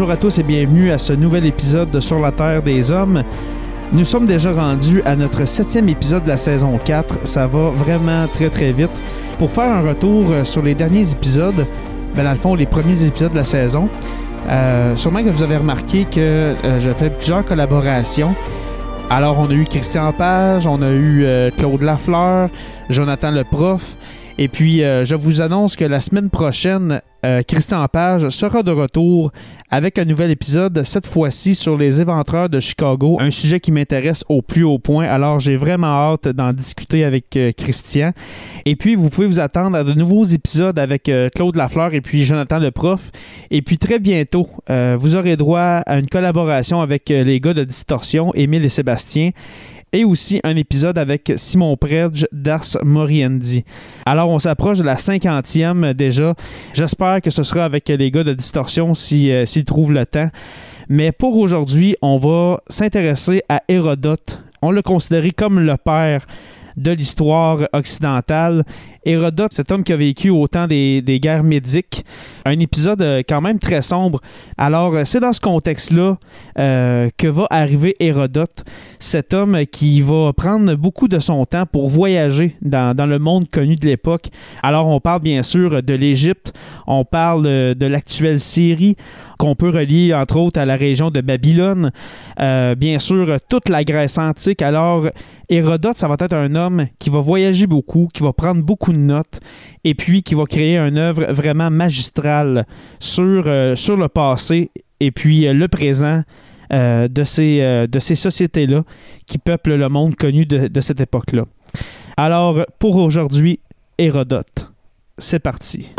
Bonjour à tous et bienvenue à ce nouvel épisode de Sur la Terre des Hommes. Nous sommes déjà rendus à notre septième épisode de la saison 4. Ça va vraiment très très vite. Pour faire un retour sur les derniers épisodes, ben dans le fond, les premiers épisodes de la saison, euh, sûrement que vous avez remarqué que euh, je fais plusieurs collaborations. Alors, on a eu Christian Page, on a eu euh, Claude Lafleur, Jonathan le prof. Et puis, euh, je vous annonce que la semaine prochaine, euh, Christian Page sera de retour avec un nouvel épisode, cette fois-ci sur les éventreurs de Chicago, un sujet qui m'intéresse au plus haut point. Alors, j'ai vraiment hâte d'en discuter avec euh, Christian. Et puis, vous pouvez vous attendre à de nouveaux épisodes avec Claude Lafleur et puis Jonathan le prof. Et puis, très bientôt, vous aurez droit à une collaboration avec les gars de Distorsion, Émile et Sébastien et aussi un épisode avec Simon Predge d'Ars Moriendi. Alors, on s'approche de la cinquantième déjà. J'espère que ce sera avec les gars de Distorsion euh, s'ils trouvent le temps. Mais pour aujourd'hui, on va s'intéresser à Hérodote. On l'a considéré comme le père de l'histoire occidentale. Hérodote, cet homme qui a vécu au temps des, guerres médiques, un épisode euh, quand même très sombre. Alors, euh, c'est dans ce contexte-là euh, que va arriver Hérodote, cet homme qui va prendre beaucoup de son temps pour voyager dans, le monde connu de l'époque. Alors, on parle bien sûr de l'Égypte, on parle de l'actuelle Syrie, qu'on peut relier entre autres à la région de Babylone, bien sûr toute la Grèce antique. Alors, Hérodote, ça va être un homme qui va voyager beaucoup, qui va prendre beaucoup de notes et puis qui va créer une œuvre vraiment magistrale sur, euh, le passé et puis euh, le présent euh, de ces, de ces sociétés-là qui peuplent le monde connu de, de cette époque-là. Alors, pour aujourd'hui, Hérodote. C'est parti.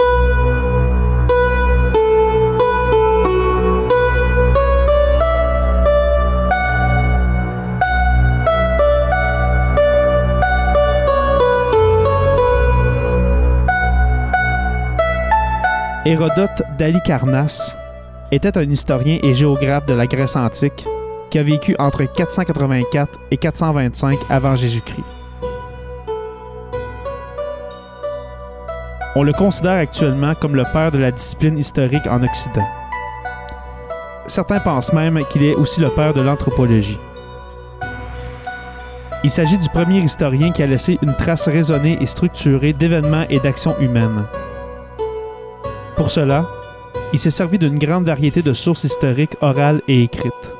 Hérodote d'Alicarnasse était un historien et géographe de la Grèce antique qui a vécu entre 484 et 425 avant Jésus-Christ. On le considère actuellement comme le père de la discipline historique en Occident. Certains pensent même qu'il est aussi le père de l'anthropologie. Il s'agit du premier historien qui a laissé une trace raisonnée et structurée d'événements et d'actions humaines. Pour cela, il s'est servi d'une grande variété de sources historiques orales et écrites.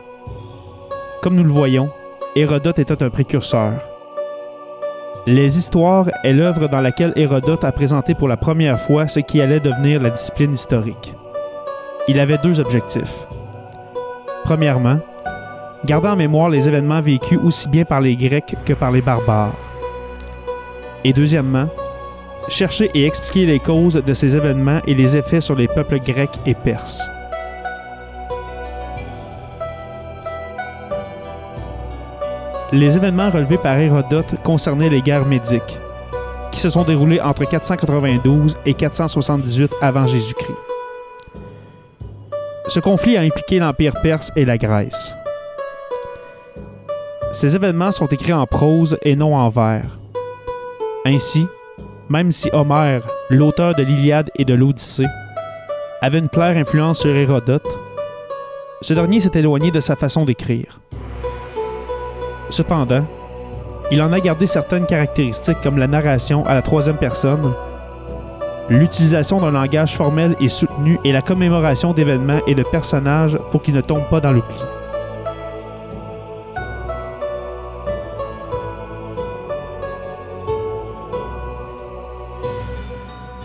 Comme nous le voyons, Hérodote était un précurseur. Les histoires est l'œuvre dans laquelle Hérodote a présenté pour la première fois ce qui allait devenir la discipline historique. Il avait deux objectifs. Premièrement, garder en mémoire les événements vécus aussi bien par les Grecs que par les barbares. Et deuxièmement, chercher et expliquer les causes de ces événements et les effets sur les peuples grecs et perses. Les événements relevés par Hérodote concernaient les guerres médiques, qui se sont déroulées entre 492 et 478 avant Jésus-Christ. Ce conflit a impliqué l'Empire perse et la Grèce. Ces événements sont écrits en prose et non en vers. Ainsi, même si Homère, l'auteur de l'Iliade et de l'Odyssée, avait une claire influence sur Hérodote, ce dernier s'est éloigné de sa façon d'écrire. Cependant, il en a gardé certaines caractéristiques comme la narration à la troisième personne, l'utilisation d'un langage formel et soutenu et la commémoration d'événements et de personnages pour qu'ils ne tombent pas dans l'oubli.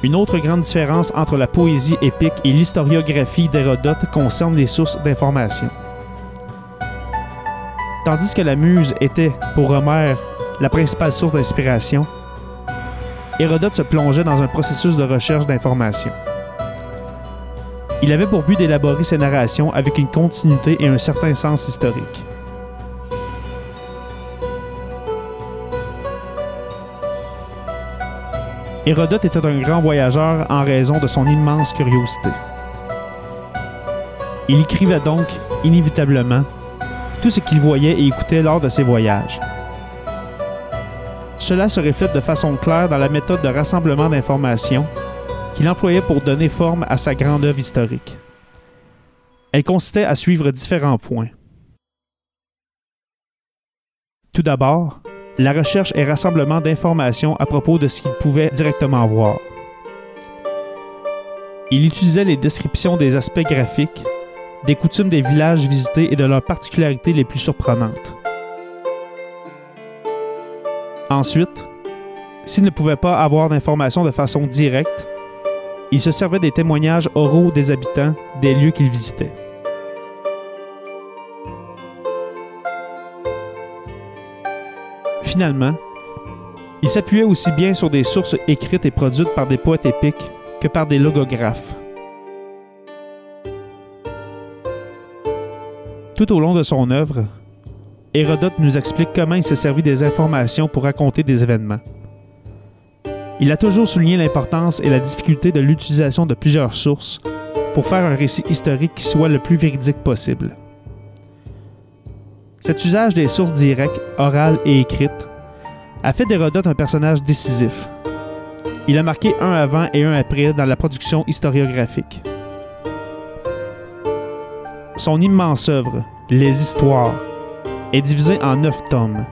Une autre grande différence entre la poésie épique et l'historiographie d'Hérodote concerne les sources d'information. Tandis que la muse était, pour Homère, la principale source d'inspiration, Hérodote se plongeait dans un processus de recherche d'information. Il avait pour but d'élaborer ses narrations avec une continuité et un certain sens historique. Hérodote était un grand voyageur en raison de son immense curiosité. Il écrivait donc, inévitablement, tout ce qu'il voyait et écoutait lors de ses voyages. Cela se reflète de façon claire dans la méthode de rassemblement d'informations qu'il employait pour donner forme à sa grande œuvre historique. Elle consistait à suivre différents points. Tout d'abord, la recherche et rassemblement d'informations à propos de ce qu'il pouvait directement voir. Il utilisait les descriptions des aspects graphiques, des coutumes des villages visités et de leurs particularités les plus surprenantes. Ensuite, s'il ne pouvait pas avoir d'informations de façon directe, il se servait des témoignages oraux des habitants des lieux qu'il visitait. Finalement, il s'appuyait aussi bien sur des sources écrites et produites par des poètes épiques que par des logographes. Tout au long de son œuvre, Hérodote nous explique comment il s'est servi des informations pour raconter des événements. Il a toujours souligné l'importance et la difficulté de l'utilisation de plusieurs sources pour faire un récit historique qui soit le plus véridique possible. Cet usage des sources directes, orales et écrites a fait d'Hérodote un personnage décisif. Il a marqué un avant et un après dans la production historiographique. Son immense œuvre, Les Histoires, est divisée en neuf tomes.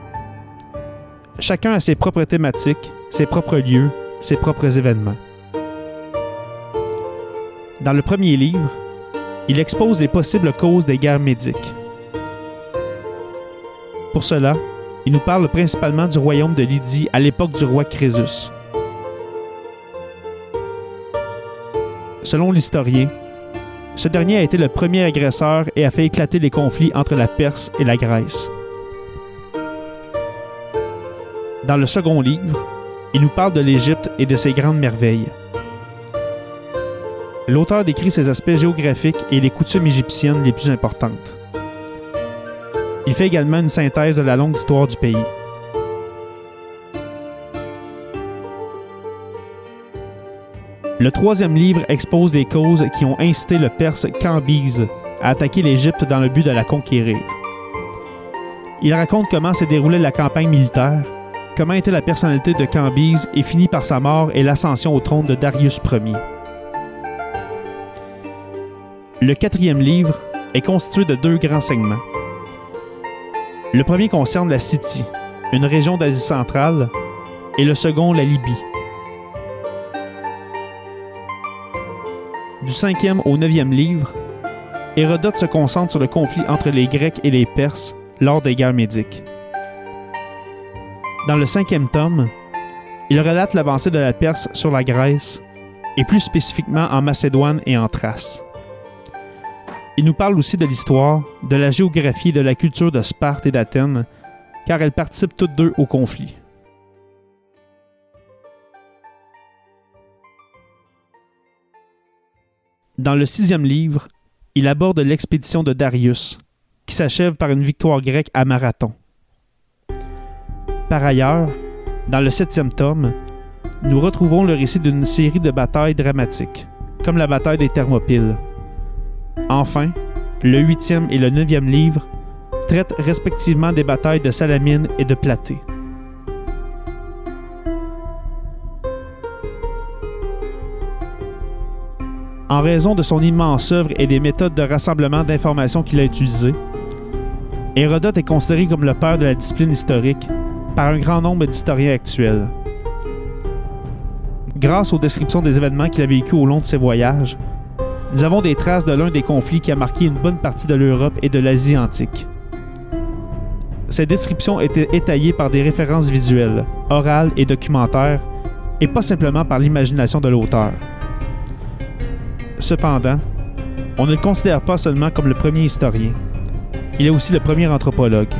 Chacun a ses propres thématiques, ses propres lieux, ses propres événements. Dans le premier livre, il expose les possibles causes des guerres médiques. Pour cela, il nous parle principalement du royaume de Lydie à l'époque du roi Crésus. Selon l'historien, ce dernier a été le premier agresseur et a fait éclater les conflits entre la Perse et la Grèce. Dans le second livre, il nous parle de l'Égypte et de ses grandes merveilles. L'auteur décrit ses aspects géographiques et les coutumes égyptiennes les plus importantes. Il fait également une synthèse de la longue histoire du pays. Le troisième livre expose les causes qui ont incité le Perse Cambyse à attaquer l'Égypte dans le but de la conquérir. Il raconte comment s'est déroulée la campagne militaire, comment était la personnalité de Cambyse et finit par sa mort et l'ascension au trône de Darius Ier. Le quatrième livre est constitué de deux grands segments. Le premier concerne la Scythie, une région d'Asie centrale, et le second la Libye. Du cinquième au neuvième livre, Hérodote se concentre sur le conflit entre les Grecs et les Perses lors des guerres médiques. Dans le cinquième tome, il relate l'avancée de la Perse sur la Grèce, et plus spécifiquement en Macédoine et en Thrace. Il nous parle aussi de l'histoire, de la géographie et de la culture de Sparte et d'Athènes, car elles participent toutes deux au conflit. Dans le sixième livre, il aborde l'expédition de Darius, qui s'achève par une victoire grecque à Marathon. Par ailleurs, dans le septième tome, nous retrouvons le récit d'une série de batailles dramatiques, comme la bataille des Thermopyles, Enfin, le huitième et le neuvième livre traitent respectivement des batailles de Salamine et de Platée. En raison de son immense œuvre et des méthodes de rassemblement d'informations qu'il a utilisées, Hérodote est considéré comme le père de la discipline historique par un grand nombre d'historiens actuels. Grâce aux descriptions des événements qu'il a vécus au long de ses voyages, nous avons des traces de l'un des conflits qui a marqué une bonne partie de l'Europe et de l'Asie antique. Ces descriptions étaient étayées par des références visuelles, orales et documentaires, et pas simplement par l'imagination de l'auteur. Cependant, on ne le considère pas seulement comme le premier historien, il est aussi le premier anthropologue.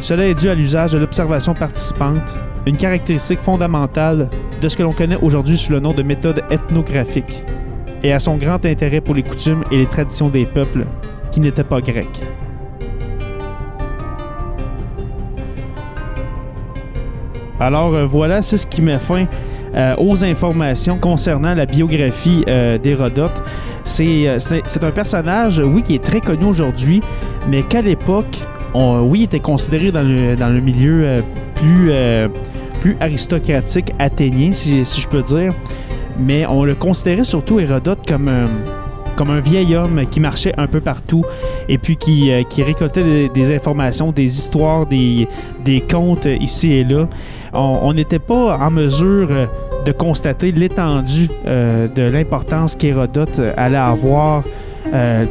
Cela est dû à l'usage de l'observation participante, une caractéristique fondamentale de ce que l'on connaît aujourd'hui sous le nom de méthode ethnographique, et à son grand intérêt pour les coutumes et les traditions des peuples qui n'étaient pas grecs. Alors euh, voilà, c'est ce qui met fin euh, aux informations concernant la biographie euh, d'Hérodote. C'est, c'est un personnage, oui, qui est très connu aujourd'hui, mais qu'à l'époque, oui, il était considéré dans le, dans le milieu plus, plus aristocratique athénien, si, je peux dire. Mais on le considérait surtout Hérodote comme un comme un vieil homme qui marchait un peu partout et puis qui, euh, qui récoltait des, informations, des histoires, des, des contes ici et là. On n'était pas en mesure euh, de constater l'étendue euh, de l'importance qu'Hérodote allait avoir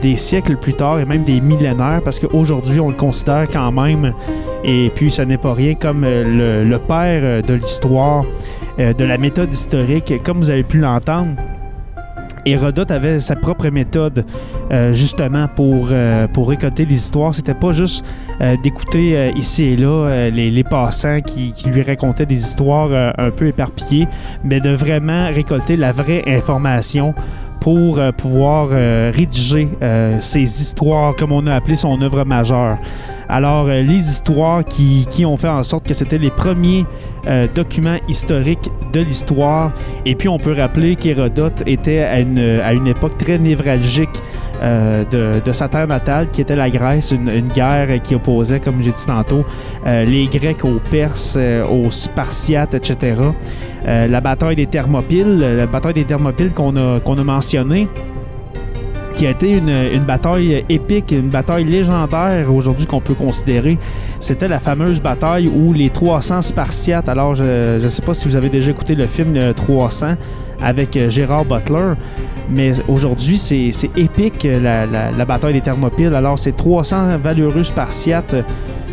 des siècles plus tard et même des millénaires, parce qu'aujourd'hui, on le considère quand même, et puis ça n'est pas rien, comme le, le père de l'histoire, de la méthode historique, comme vous avez pu l'entendre. Hérodote avait sa propre méthode euh, justement pour, euh, pour récolter les histoires. C'était pas juste euh, d'écouter ici et là les, les, passants qui, qui, lui racontaient des histoires un peu éparpillées, mais de vraiment récolter la vraie information pour pouvoir rédiger ces histoires, comme on a appelé son œuvre majeure. Alors, euh, les histoires qui, ont fait en sorte que c'était les premiers euh, documents historiques de l'histoire. Et puis, on peut rappeler qu'Hérodote était à une, à une époque très névralgique euh, de, sa terre natale, qui était la Grèce, une, guerre qui opposait, comme j'ai dit tantôt, les Grecs aux Perses, aux Spartiates, etc. la bataille des Thermopyles, la bataille des Thermopyles qu'on a, qu'on a mentionnée, qui a été une, bataille épique, une bataille légendaire aujourd'hui qu'on peut considérer. C'était la fameuse bataille où les 300 Spartiates, alors je ne sais pas si vous avez déjà écouté le film 300 avec euh, Gérard Butler, mais aujourd'hui c'est épique la, la, bataille des Thermopyles. Alors c'est 300 valeureux Spartiates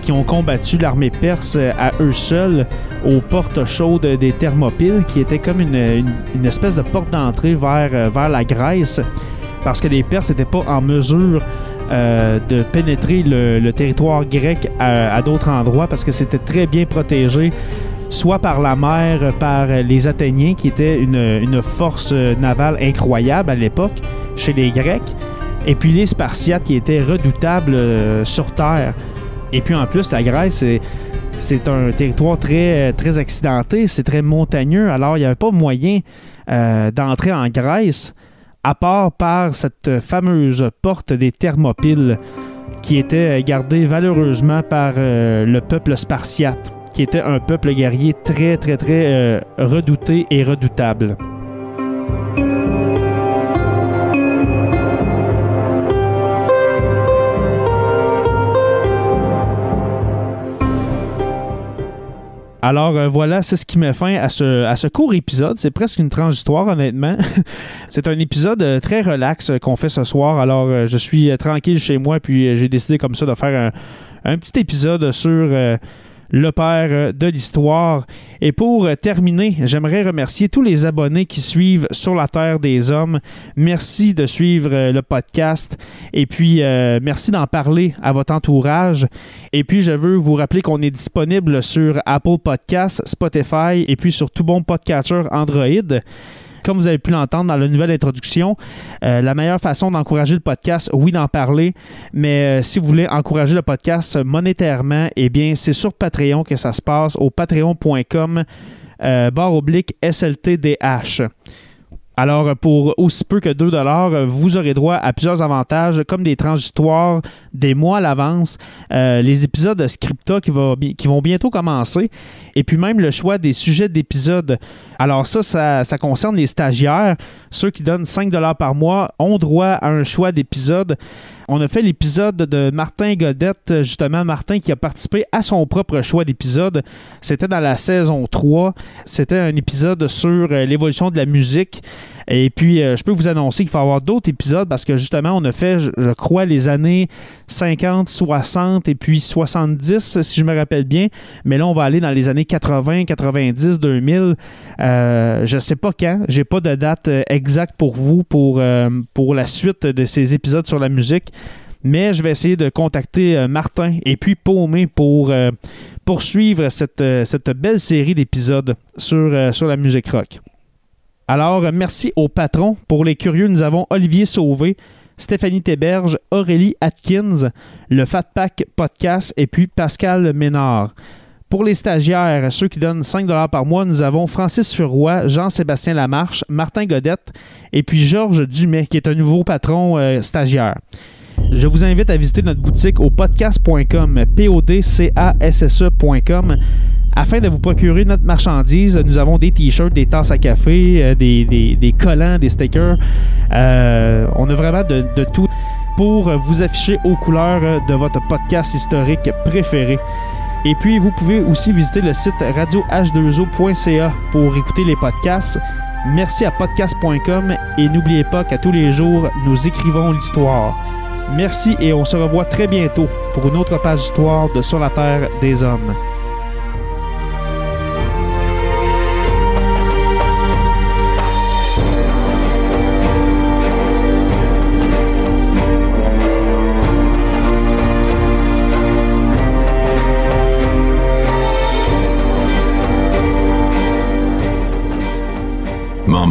qui ont combattu l'armée perse à eux seuls aux portes chaudes des Thermopyles, qui était comme une, espèce de porte d'entrée vers la Grèce parce que les Perses n'étaient pas en mesure euh, de pénétrer le, territoire grec à, d'autres endroits parce que c'était très bien protégé, soit par la mer, par les Athéniens, qui étaient une, force navale incroyable à l'époque chez les Grecs, et puis les Spartiates qui étaient redoutables euh, sur terre. Et puis en plus, la Grèce, c'est un territoire très, très accidenté, c'est très montagneux, alors il n'y avait pas moyen euh, d'entrer en Grèce à part par cette fameuse porte des Thermopyles qui était gardée valeureusement par euh, le peuple spartiate, qui était un peuple guerrier très très très euh, redouté et redoutable. Alors euh, voilà, c'est ce qui met fin à ce, à ce court épisode. C'est presque une transitoire, honnêtement. c'est un épisode euh, très relax euh, qu'on fait ce soir. Alors je suis tranquille chez moi, puis j'ai décidé comme ça de faire un, un petit épisode sur le père euh, de l'histoire. Et pour euh, terminer, j'aimerais remercier tous les abonnés qui suivent Sur la Terre des Hommes. Merci de suivre euh, le podcast et puis merci d'en parler à votre entourage. Et puis je veux vous rappeler qu'on est disponible sur Apple Podcasts, Spotify et puis sur tout bon podcatcher Android. Comme vous avez pu l'entendre dans la nouvelle introduction, euh, la meilleure façon d'encourager le podcast, oui, d'en parler, mais euh, si vous voulez encourager le podcast monétairement, eh bien, c'est sur Patreon que ça se passe, au patreon.com euh, barre oblique SLTDH. Alors, pour aussi peu que 2 vous aurez droit à plusieurs avantages, comme des tranches d'histoire des mois à l'avance, euh, les épisodes de Scripta qui, vont bientôt commencer, et puis même le choix des sujets d'épisodes. Alors ça, ça, ça, concerne les stagiaires. Ceux qui donnent 5 par mois ont droit à un choix d'épisodes on a fait l'épisode de Martin Godette, justement, Martin qui a participé à son propre choix d'épisode. C'était dans la saison 3. C'était un épisode sur euh, l'évolution de la musique. Et puis, euh, je peux vous annoncer qu'il va y avoir d'autres épisodes parce que justement, on a fait, je, crois, les années 50, 60 et puis 70, si je me rappelle bien. Mais là, on va aller dans les années 80, 90, 2000. Euh, je ne sais pas quand. J'ai pas de date euh, exacte pour vous pour, pour la suite de ces épisodes sur la musique. Mais je vais essayer de contacter Martin et puis Paumé pour poursuivre cette, cette belle série d'épisodes sur, sur la musique rock. Alors, merci aux patrons. Pour les curieux, nous avons Olivier Sauvé, Stéphanie Théberge, Aurélie Atkins, le Fat Pack Podcast et puis Pascal Ménard. Pour les stagiaires, ceux qui donnent 5 par mois, nous avons Francis Furoy, Jean-Sébastien Lamarche, Martin Godette et puis Georges Dumais, qui est un nouveau patron euh, stagiaire. Je vous invite à visiter notre boutique au podcast.com, p afin de vous procurer notre marchandise, nous avons des t-shirts, des tasses à café, euh, des, collants, des stickers. Euh, on a vraiment de, tout pour vous afficher aux couleurs de votre podcast historique préféré. Et puis, vous pouvez aussi visiter le site radioh2o.ca pour écouter les podcasts. Merci à podcast.com et n'oubliez pas qu'à tous les jours, nous écrivons l'histoire. Merci et on se revoit très bientôt pour une autre page d'histoire de Sur la Terre des Hommes.